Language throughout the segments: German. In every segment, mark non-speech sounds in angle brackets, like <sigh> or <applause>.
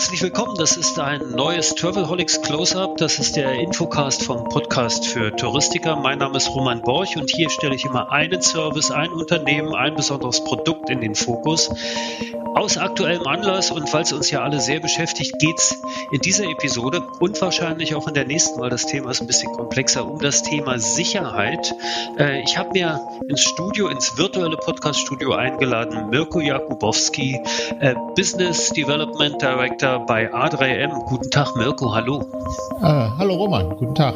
Herzlich willkommen, das ist ein neues Travelholics Close-Up. Das ist der Infocast vom Podcast für Touristiker. Mein Name ist Roman Borch und hier stelle ich immer einen Service, ein Unternehmen, ein besonderes Produkt in den Fokus. Aus aktuellem Anlass und weil es uns ja alle sehr beschäftigt, geht es in dieser Episode und wahrscheinlich auch in der nächsten, weil das Thema ist ein bisschen komplexer, um das Thema Sicherheit. Äh, ich habe mir ins Studio, ins virtuelle Podcast-Studio eingeladen, Mirko Jakubowski, äh, Business Development Director bei A3M. Guten Tag, Mirko, hallo. Äh, hallo Roman, guten Tag.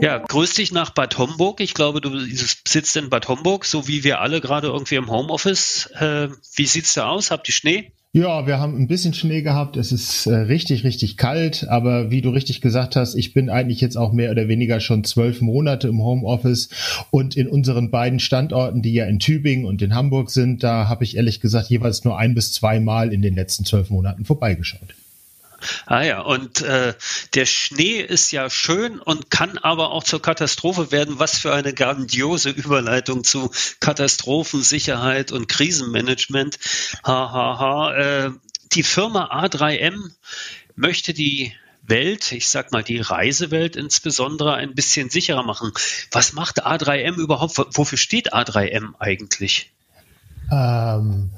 Ja, grüß dich nach Bad Homburg. Ich glaube, du sitzt in Bad Homburg, so wie wir alle gerade irgendwie im Homeoffice. Äh, wie sieht's da aus? Habt ihr Schnee? Ja, wir haben ein bisschen Schnee gehabt. Es ist äh, richtig, richtig kalt. Aber wie du richtig gesagt hast, ich bin eigentlich jetzt auch mehr oder weniger schon zwölf Monate im Homeoffice. Und in unseren beiden Standorten, die ja in Tübingen und in Hamburg sind, da habe ich ehrlich gesagt jeweils nur ein bis zwei Mal in den letzten zwölf Monaten vorbeigeschaut. Ah ja, und äh, der Schnee ist ja schön und kann aber auch zur Katastrophe werden. Was für eine grandiose Überleitung zu Katastrophensicherheit und Krisenmanagement. Hahaha. Ha, ha. Äh, die Firma A3M möchte die Welt, ich sag mal die Reisewelt insbesondere, ein bisschen sicherer machen. Was macht A3M überhaupt? Wofür steht A3M eigentlich? Ähm,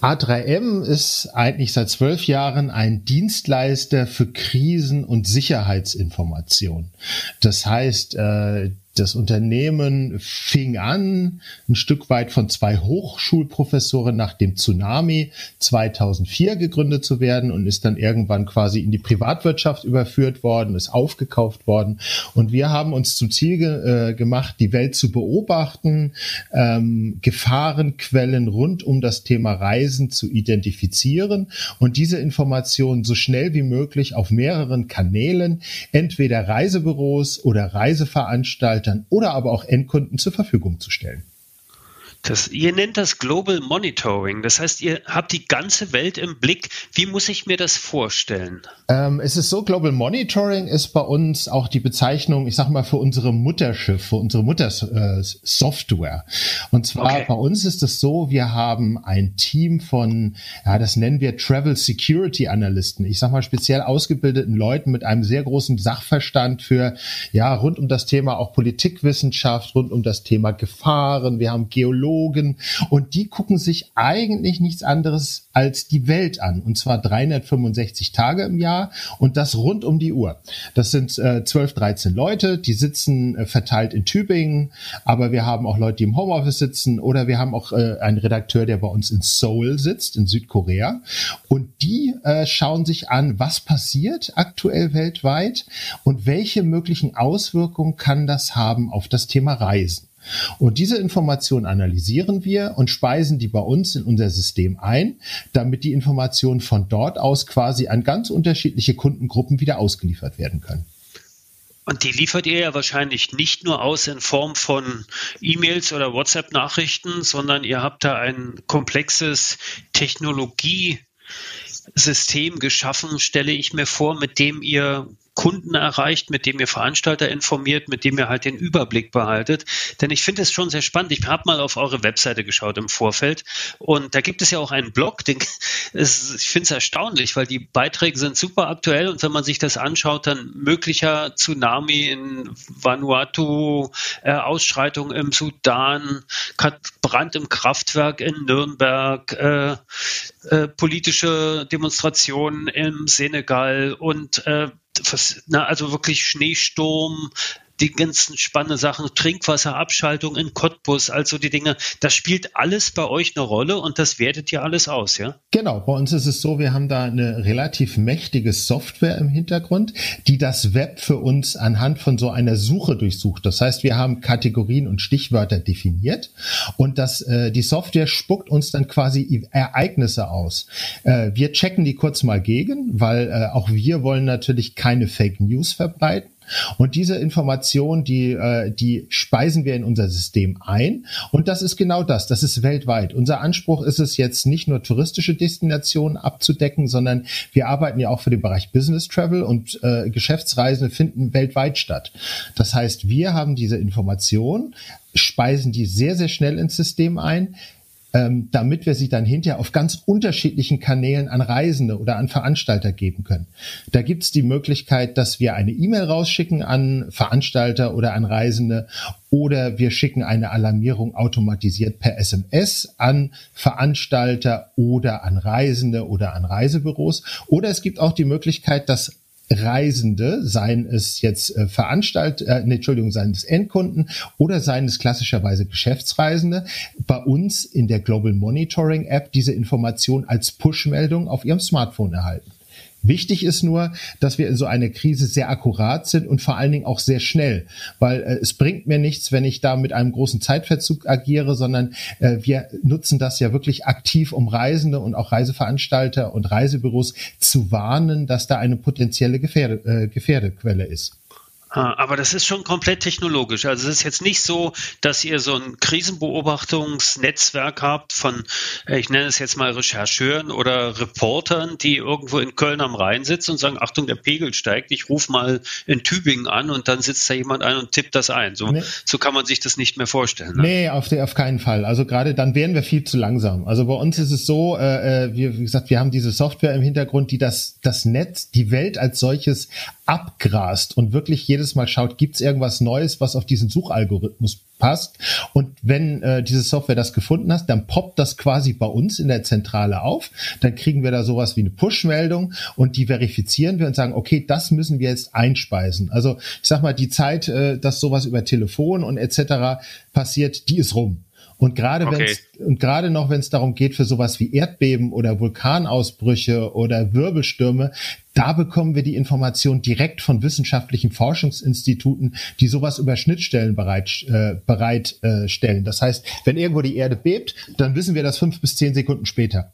A3M ist eigentlich seit zwölf Jahren ein Dienstleister für Krisen- und Sicherheitsinformation. Das heißt, äh, das Unternehmen fing an, ein Stück weit von zwei Hochschulprofessoren nach dem Tsunami 2004 gegründet zu werden und ist dann irgendwann quasi in die Privatwirtschaft überführt worden, ist aufgekauft worden. Und wir haben uns zum Ziel ge äh, gemacht, die Welt zu beobachten, ähm, Gefahrenquellen rund um das Thema Reisen zu identifizieren und diese Informationen so schnell wie möglich auf mehreren Kanälen, entweder Reisebüros oder Reiseveranstaltungen, Veranstaltern oder aber auch Endkunden zur Verfügung zu stellen. Das, ihr nennt das Global Monitoring. Das heißt, ihr habt die ganze Welt im Blick. Wie muss ich mir das vorstellen? Ähm, es ist so, Global Monitoring ist bei uns auch die Bezeichnung, ich sag mal, für unsere Mutterschiff, für unsere Muttersoftware. Äh, Und zwar okay. bei uns ist es so, wir haben ein Team von, ja, das nennen wir Travel Security Analysten. Ich sag mal, speziell ausgebildeten Leuten mit einem sehr großen Sachverstand für, ja, rund um das Thema auch Politikwissenschaft, rund um das Thema Gefahren. Wir haben Geologen Psychologen und die gucken sich eigentlich nichts anderes als die Welt an und zwar 365 Tage im Jahr und das rund um die Uhr. Das sind äh, 12, 13 Leute, die sitzen äh, verteilt in Tübingen, aber wir haben auch Leute, die im Homeoffice sitzen oder wir haben auch äh, einen Redakteur, der bei uns in Seoul sitzt, in Südkorea und die äh, schauen sich an, was passiert aktuell weltweit und welche möglichen Auswirkungen kann das haben auf das Thema Reisen. Und diese Informationen analysieren wir und speisen die bei uns in unser System ein, damit die Informationen von dort aus quasi an ganz unterschiedliche Kundengruppen wieder ausgeliefert werden können. Und die liefert ihr ja wahrscheinlich nicht nur aus in Form von E-Mails oder WhatsApp-Nachrichten, sondern ihr habt da ein komplexes Technologiesystem geschaffen, stelle ich mir vor, mit dem ihr Kunden erreicht, mit dem ihr Veranstalter informiert, mit dem ihr halt den Überblick behaltet. Denn ich finde es schon sehr spannend. Ich habe mal auf eure Webseite geschaut im Vorfeld und da gibt es ja auch einen Blog. Den, <laughs> es, ich finde es erstaunlich, weil die Beiträge sind super aktuell und wenn man sich das anschaut, dann möglicher Tsunami in Vanuatu, äh, Ausschreitung im Sudan, Brand im Kraftwerk in Nürnberg, äh, äh, politische Demonstrationen im Senegal und äh, also wirklich Schneesturm, die ganzen spannenden Sachen, Trinkwasserabschaltung in Cottbus, also die Dinge, das spielt alles bei euch eine Rolle und das wertet ihr alles aus, ja? Genau, bei uns ist es so, wir haben da eine relativ mächtige Software im Hintergrund, die das Web für uns anhand von so einer Suche durchsucht. Das heißt, wir haben Kategorien und Stichwörter definiert und das, äh, die Software spuckt uns dann quasi Ereignisse aus. Äh, wir checken die kurz mal gegen, weil äh, auch wir wollen natürlich keine Fake News verbreiten. Und diese Information, die, äh, die speisen wir in unser System ein. Und das ist genau das. Das ist weltweit. Unser Anspruch ist es jetzt nicht nur touristische Destinationen abzudecken, sondern wir arbeiten ja auch für den Bereich Business Travel und äh, Geschäftsreisen finden weltweit statt. Das heißt, wir haben diese Information, speisen die sehr, sehr schnell ins System ein, ähm, damit wir sie dann hinterher auf ganz unterschiedlichen Kanälen an Reisende oder an Veranstalter geben können. Da gibt es die Möglichkeit, dass wir eine E-Mail rausschicken an Veranstalter oder an Reisende oder wir schicken eine Alarmierung automatisiert per SMS an Veranstalter oder an Reisende oder an Reisebüros. Oder es gibt auch die Möglichkeit, dass Reisende, seien es jetzt äh, Veranstalt, äh, nee, Entschuldigung, seien es Endkunden oder seien es klassischerweise Geschäftsreisende, bei uns in der Global Monitoring App diese Information als Push-Meldung auf ihrem Smartphone erhalten. Wichtig ist nur, dass wir in so einer Krise sehr akkurat sind und vor allen Dingen auch sehr schnell, weil äh, es bringt mir nichts, wenn ich da mit einem großen Zeitverzug agiere, sondern äh, wir nutzen das ja wirklich aktiv, um Reisende und auch Reiseveranstalter und Reisebüros zu warnen, dass da eine potenzielle Gefährde, äh, Gefährdequelle ist. Ah, aber das ist schon komplett technologisch. Also es ist jetzt nicht so, dass ihr so ein Krisenbeobachtungsnetzwerk habt von, äh, ich nenne es jetzt mal Rechercheuren oder Reportern, die irgendwo in Köln am Rhein sitzen und sagen, Achtung, der Pegel steigt, ich rufe mal in Tübingen an und dann sitzt da jemand ein und tippt das ein. So, nee. so kann man sich das nicht mehr vorstellen. Ne? Nee, auf, der, auf keinen Fall. Also gerade dann wären wir viel zu langsam. Also bei uns ist es so, äh, äh wie, wie gesagt, wir haben diese Software im Hintergrund, die das, das Netz, die Welt als solches abgrast und wirklich jedes Mal schaut, gibt es irgendwas Neues, was auf diesen Suchalgorithmus passt. Und wenn äh, diese Software das gefunden hat, dann poppt das quasi bei uns in der Zentrale auf. Dann kriegen wir da sowas wie eine Push-Meldung und die verifizieren wir und sagen, okay, das müssen wir jetzt einspeisen. Also ich sag mal, die Zeit, äh, dass sowas über Telefon und etc. passiert, die ist rum. Und gerade okay. wenn und gerade noch, wenn es darum geht für sowas wie Erdbeben oder Vulkanausbrüche oder Wirbelstürme, da bekommen wir die Information direkt von wissenschaftlichen Forschungsinstituten, die sowas über Schnittstellen bereit, äh, bereitstellen. Das heißt, wenn irgendwo die Erde bebt, dann wissen wir das fünf bis zehn Sekunden später.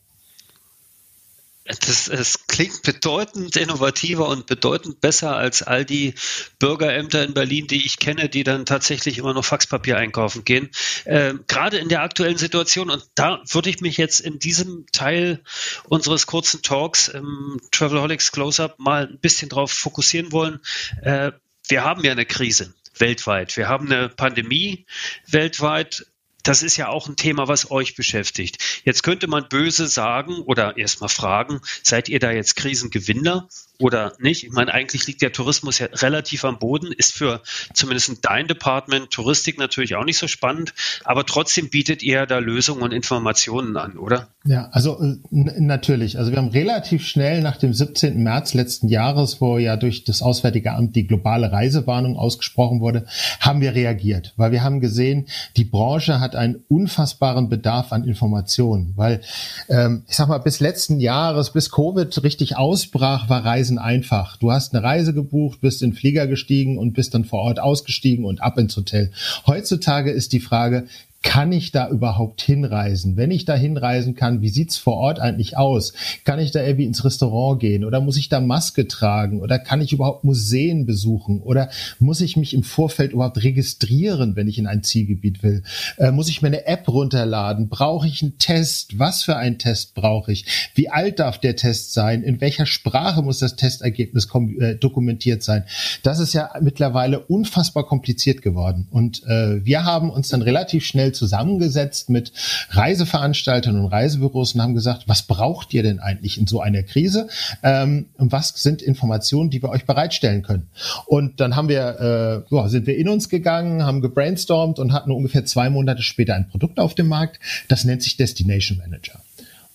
Das, es klingt bedeutend innovativer und bedeutend besser als all die Bürgerämter in Berlin, die ich kenne, die dann tatsächlich immer noch Faxpapier einkaufen gehen. Äh, gerade in der aktuellen Situation, und da würde ich mich jetzt in diesem Teil unseres kurzen Talks im Travelholics Close-Up mal ein bisschen drauf fokussieren wollen. Äh, wir haben ja eine Krise weltweit. Wir haben eine Pandemie weltweit das ist ja auch ein Thema, was euch beschäftigt. Jetzt könnte man böse sagen oder erstmal fragen, seid ihr da jetzt Krisengewinner oder nicht? Ich meine, eigentlich liegt der Tourismus ja relativ am Boden, ist für zumindest dein Department Touristik natürlich auch nicht so spannend, aber trotzdem bietet ihr da Lösungen und Informationen an, oder? Ja, also äh, natürlich. Also wir haben relativ schnell nach dem 17. März letzten Jahres, wo ja durch das Auswärtige Amt die globale Reisewarnung ausgesprochen wurde, haben wir reagiert, weil wir haben gesehen, die Branche hat einen unfassbaren Bedarf an Informationen, weil ähm, ich sag mal, bis letzten Jahres, bis Covid richtig ausbrach, war Reise Reisen einfach. Du hast eine Reise gebucht, bist in den Flieger gestiegen und bist dann vor Ort ausgestiegen und ab ins Hotel. Heutzutage ist die Frage, kann ich da überhaupt hinreisen? Wenn ich da hinreisen kann, wie sieht's vor Ort eigentlich aus? Kann ich da irgendwie ins Restaurant gehen oder muss ich da Maske tragen oder kann ich überhaupt Museen besuchen oder muss ich mich im Vorfeld überhaupt registrieren, wenn ich in ein Zielgebiet will? Äh, muss ich mir eine App runterladen? Brauche ich einen Test? Was für einen Test brauche ich? Wie alt darf der Test sein? In welcher Sprache muss das Testergebnis äh, dokumentiert sein? Das ist ja mittlerweile unfassbar kompliziert geworden und äh, wir haben uns dann relativ schnell zusammengesetzt mit Reiseveranstaltern und Reisebüros und haben gesagt, was braucht ihr denn eigentlich in so einer Krise? Ähm, und was sind Informationen, die wir euch bereitstellen können? Und dann haben wir, äh, ja, sind wir in uns gegangen, haben gebrainstormt und hatten ungefähr zwei Monate später ein Produkt auf dem Markt. Das nennt sich Destination Manager.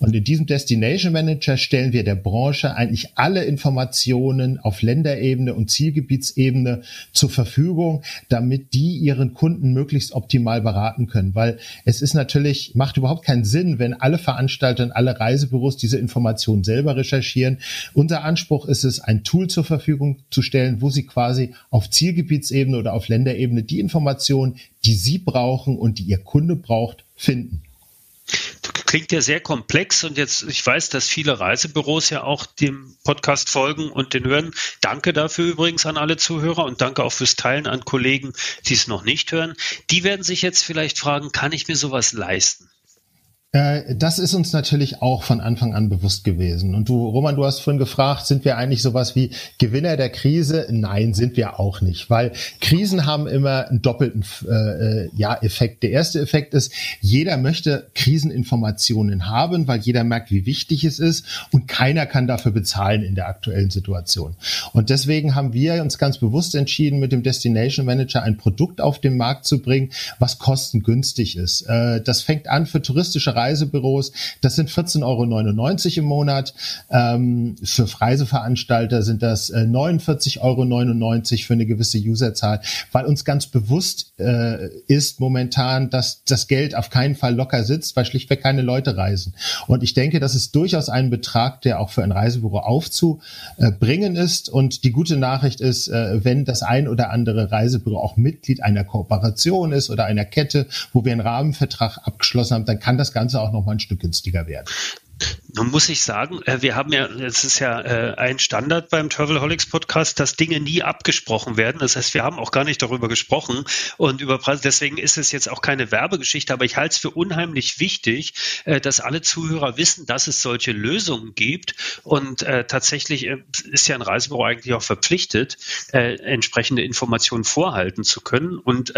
Und in diesem Destination Manager stellen wir der Branche eigentlich alle Informationen auf Länderebene und Zielgebietsebene zur Verfügung, damit die ihren Kunden möglichst optimal beraten können. Weil es ist natürlich, macht überhaupt keinen Sinn, wenn alle Veranstalter und alle Reisebüros diese Informationen selber recherchieren. Unser Anspruch ist es, ein Tool zur Verfügung zu stellen, wo sie quasi auf Zielgebietsebene oder auf Länderebene die Informationen, die sie brauchen und die ihr Kunde braucht, finden klingt ja sehr komplex und jetzt, ich weiß, dass viele Reisebüros ja auch dem Podcast folgen und den hören. Danke dafür übrigens an alle Zuhörer und danke auch fürs Teilen an Kollegen, die es noch nicht hören. Die werden sich jetzt vielleicht fragen, kann ich mir sowas leisten? Äh, das ist uns natürlich auch von Anfang an bewusst gewesen. Und du, Roman, du hast vorhin gefragt, sind wir eigentlich sowas wie Gewinner der Krise? Nein, sind wir auch nicht, weil Krisen haben immer einen doppelten äh, äh, ja, Effekt. Der erste Effekt ist, jeder möchte Kriseninformationen haben, weil jeder merkt, wie wichtig es ist und keiner kann dafür bezahlen in der aktuellen Situation. Und deswegen haben wir uns ganz bewusst entschieden, mit dem Destination Manager ein Produkt auf den Markt zu bringen, was kostengünstig ist. Äh, das fängt an für touristische Reisebüros. Das sind 14,99 Euro im Monat. Ähm, für Reiseveranstalter sind das äh, 49,99 Euro für eine gewisse Userzahl, weil uns ganz bewusst äh, ist momentan, dass das Geld auf keinen Fall locker sitzt, weil schlichtweg keine Leute reisen. Und ich denke, das ist durchaus ein Betrag, der auch für ein Reisebüro aufzubringen ist. Und die gute Nachricht ist, äh, wenn das ein oder andere Reisebüro auch Mitglied einer Kooperation ist oder einer Kette, wo wir einen Rahmenvertrag abgeschlossen haben, dann kann das Ganze Ganze auch noch mal ein Stück günstiger werden. Nun muss ich sagen, äh, wir haben ja, es ist ja äh, ein Standard beim Travelholics Podcast, dass Dinge nie abgesprochen werden. Das heißt, wir haben auch gar nicht darüber gesprochen und über Preise. Deswegen ist es jetzt auch keine Werbegeschichte, aber ich halte es für unheimlich wichtig, äh, dass alle Zuhörer wissen, dass es solche Lösungen gibt. Und tatsächlich ist ja ein Reisebüro eigentlich auch verpflichtet, entsprechende Informationen vorhalten zu können und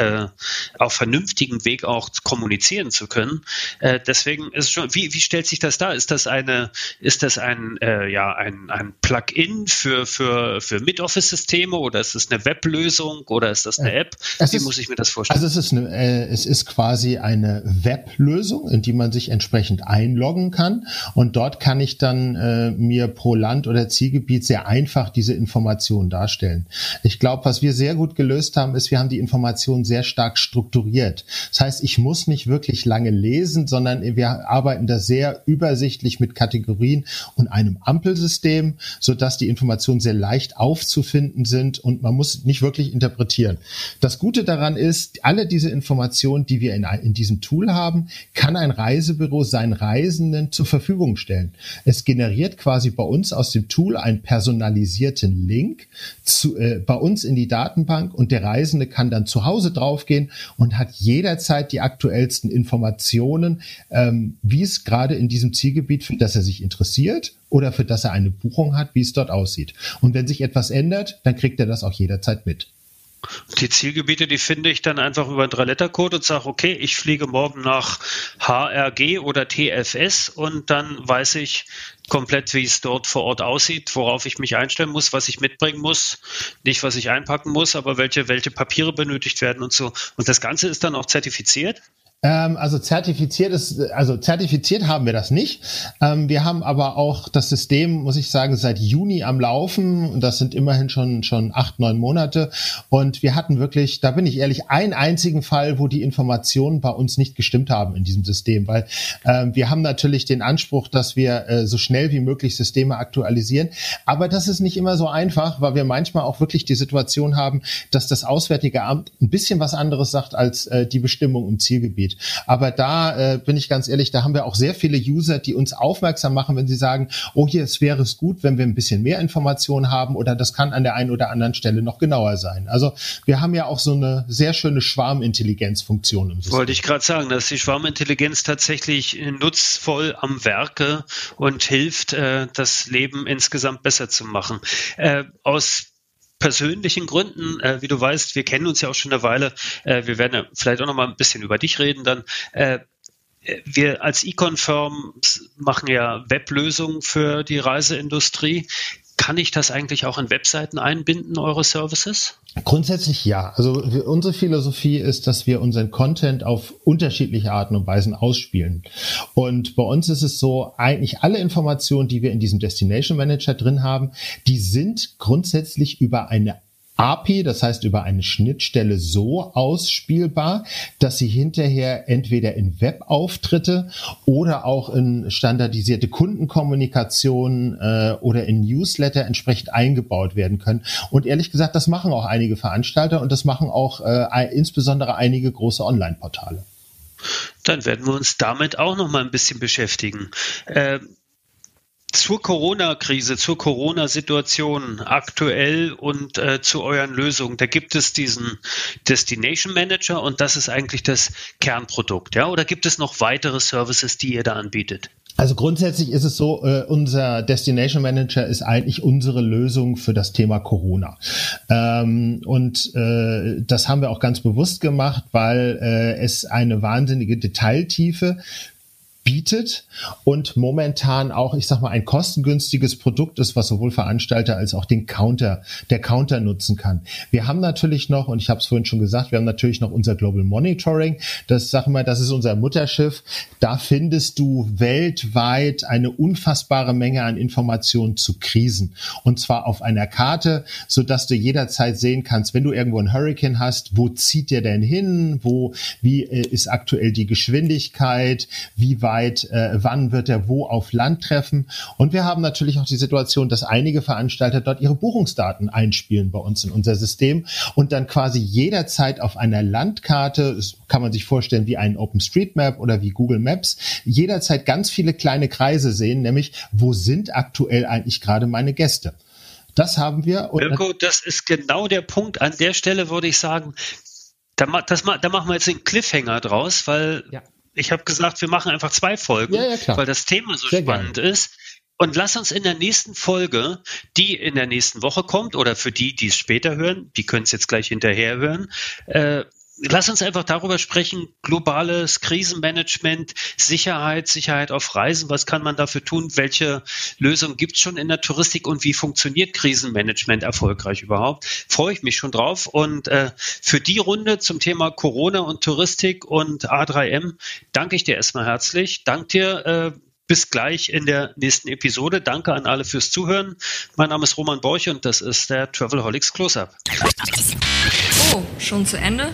auf vernünftigen Weg auch kommunizieren zu können. deswegen ist es schon, wie, wie stellt sich das dar? Ist das eine, ist das ein, äh, ja, ein, ein Plugin für, für, für Mid-Office-Systeme oder ist es eine Weblösung oder ist das eine App? Es Wie ist, muss ich mir das vorstellen? Also es ist, eine, äh, es ist quasi eine Weblösung, in die man sich entsprechend einloggen kann und dort kann ich dann äh, mir pro Land oder Zielgebiet sehr einfach diese Informationen darstellen. Ich glaube, was wir sehr gut gelöst haben, ist, wir haben die Informationen sehr stark strukturiert. Das heißt, ich muss nicht wirklich lange lesen, sondern wir arbeiten da sehr übersichtlich übersichtlich mit Kategorien und einem Ampelsystem, so dass die Informationen sehr leicht aufzufinden sind und man muss nicht wirklich interpretieren. Das Gute daran ist, alle diese Informationen, die wir in, in diesem Tool haben, kann ein Reisebüro seinen Reisenden zur Verfügung stellen. Es generiert quasi bei uns aus dem Tool einen personalisierten Link zu, äh, bei uns in die Datenbank und der Reisende kann dann zu Hause draufgehen und hat jederzeit die aktuellsten Informationen, ähm, wie es gerade in diesem Zielgebiet Gebiet, für das er sich interessiert oder für das er eine Buchung hat, wie es dort aussieht. Und wenn sich etwas ändert, dann kriegt er das auch jederzeit mit. Die Zielgebiete, die finde ich dann einfach über einen Drei-Letter-Code und sage, okay, ich fliege morgen nach HRG oder TFS und dann weiß ich komplett, wie es dort vor Ort aussieht, worauf ich mich einstellen muss, was ich mitbringen muss, nicht was ich einpacken muss, aber welche, welche Papiere benötigt werden und so. Und das Ganze ist dann auch zertifiziert? Ähm, also zertifiziert ist, also zertifiziert haben wir das nicht. Ähm, wir haben aber auch das System, muss ich sagen, seit Juni am Laufen. Und das sind immerhin schon schon acht, neun Monate. Und wir hatten wirklich, da bin ich ehrlich, einen einzigen Fall, wo die Informationen bei uns nicht gestimmt haben in diesem System, weil ähm, wir haben natürlich den Anspruch, dass wir äh, so schnell wie möglich Systeme aktualisieren. Aber das ist nicht immer so einfach, weil wir manchmal auch wirklich die Situation haben, dass das Auswärtige Amt ein bisschen was anderes sagt als äh, die Bestimmung im Zielgebiet. Aber da äh, bin ich ganz ehrlich, da haben wir auch sehr viele User, die uns aufmerksam machen, wenn sie sagen, oh hier, es wäre es gut, wenn wir ein bisschen mehr Informationen haben oder das kann an der einen oder anderen Stelle noch genauer sein. Also wir haben ja auch so eine sehr schöne Schwarmintelligenzfunktion im System. Wollte ich gerade sagen, dass die Schwarmintelligenz tatsächlich nutzvoll am Werke und hilft, äh, das Leben insgesamt besser zu machen. Äh, aus persönlichen Gründen, äh, wie du weißt, wir kennen uns ja auch schon eine Weile, äh, wir werden ja vielleicht auch noch mal ein bisschen über dich reden dann. Äh, wir als Econ-Firm machen ja Weblösungen für die Reiseindustrie. Kann ich das eigentlich auch in Webseiten einbinden, eure Services? Grundsätzlich ja. Also unsere Philosophie ist, dass wir unseren Content auf unterschiedliche Arten und Weisen ausspielen. Und bei uns ist es so, eigentlich alle Informationen, die wir in diesem Destination Manager drin haben, die sind grundsätzlich über eine API, das heißt über eine Schnittstelle so ausspielbar, dass sie hinterher entweder in Webauftritte oder auch in standardisierte Kundenkommunikation äh, oder in Newsletter entsprechend eingebaut werden können. Und ehrlich gesagt, das machen auch einige Veranstalter und das machen auch äh, insbesondere einige große Online-Portale. Dann werden wir uns damit auch noch mal ein bisschen beschäftigen. Äh, zur Corona-Krise, zur Corona-Situation aktuell und äh, zu euren Lösungen. Da gibt es diesen Destination Manager und das ist eigentlich das Kernprodukt, ja? Oder gibt es noch weitere Services, die ihr da anbietet? Also grundsätzlich ist es so, äh, unser Destination Manager ist eigentlich unsere Lösung für das Thema Corona. Ähm, und äh, das haben wir auch ganz bewusst gemacht, weil äh, es eine wahnsinnige Detailtiefe bietet und momentan auch, ich sag mal, ein kostengünstiges Produkt ist, was sowohl Veranstalter als auch den Counter, der Counter nutzen kann. Wir haben natürlich noch, und ich habe es vorhin schon gesagt, wir haben natürlich noch unser Global Monitoring. Das, sag mal, das ist unser Mutterschiff. Da findest du weltweit eine unfassbare Menge an Informationen zu Krisen. Und zwar auf einer Karte, so dass du jederzeit sehen kannst, wenn du irgendwo einen Hurricane hast, wo zieht der denn hin? Wo, wie äh, ist aktuell die Geschwindigkeit? Wie war weit, äh, wann wird er wo auf Land treffen. Und wir haben natürlich auch die Situation, dass einige Veranstalter dort ihre Buchungsdaten einspielen bei uns in unser System und dann quasi jederzeit auf einer Landkarte, das kann man sich vorstellen wie ein OpenStreetMap oder wie Google Maps, jederzeit ganz viele kleine Kreise sehen, nämlich wo sind aktuell eigentlich gerade meine Gäste. Das haben wir. Mirko, das ist genau der Punkt. An der Stelle würde ich sagen, da, das, da machen wir jetzt den Cliffhanger draus, weil ja ich habe gesagt, wir machen einfach zwei Folgen, ja, ja, weil das Thema so Sehr spannend gerne. ist. Und lass uns in der nächsten Folge, die in der nächsten Woche kommt, oder für die, die es später hören, die können es jetzt gleich hinterher hören, äh, Lass uns einfach darüber sprechen, globales Krisenmanagement, Sicherheit, Sicherheit auf Reisen. Was kann man dafür tun? Welche Lösungen gibt es schon in der Touristik und wie funktioniert Krisenmanagement erfolgreich überhaupt? Freue ich mich schon drauf. Und äh, für die Runde zum Thema Corona und Touristik und A3M danke ich dir erstmal herzlich. Dank dir. Äh, bis gleich in der nächsten Episode. Danke an alle fürs Zuhören. Mein Name ist Roman Borch und das ist der Travelholics Close-Up. Oh, schon zu Ende?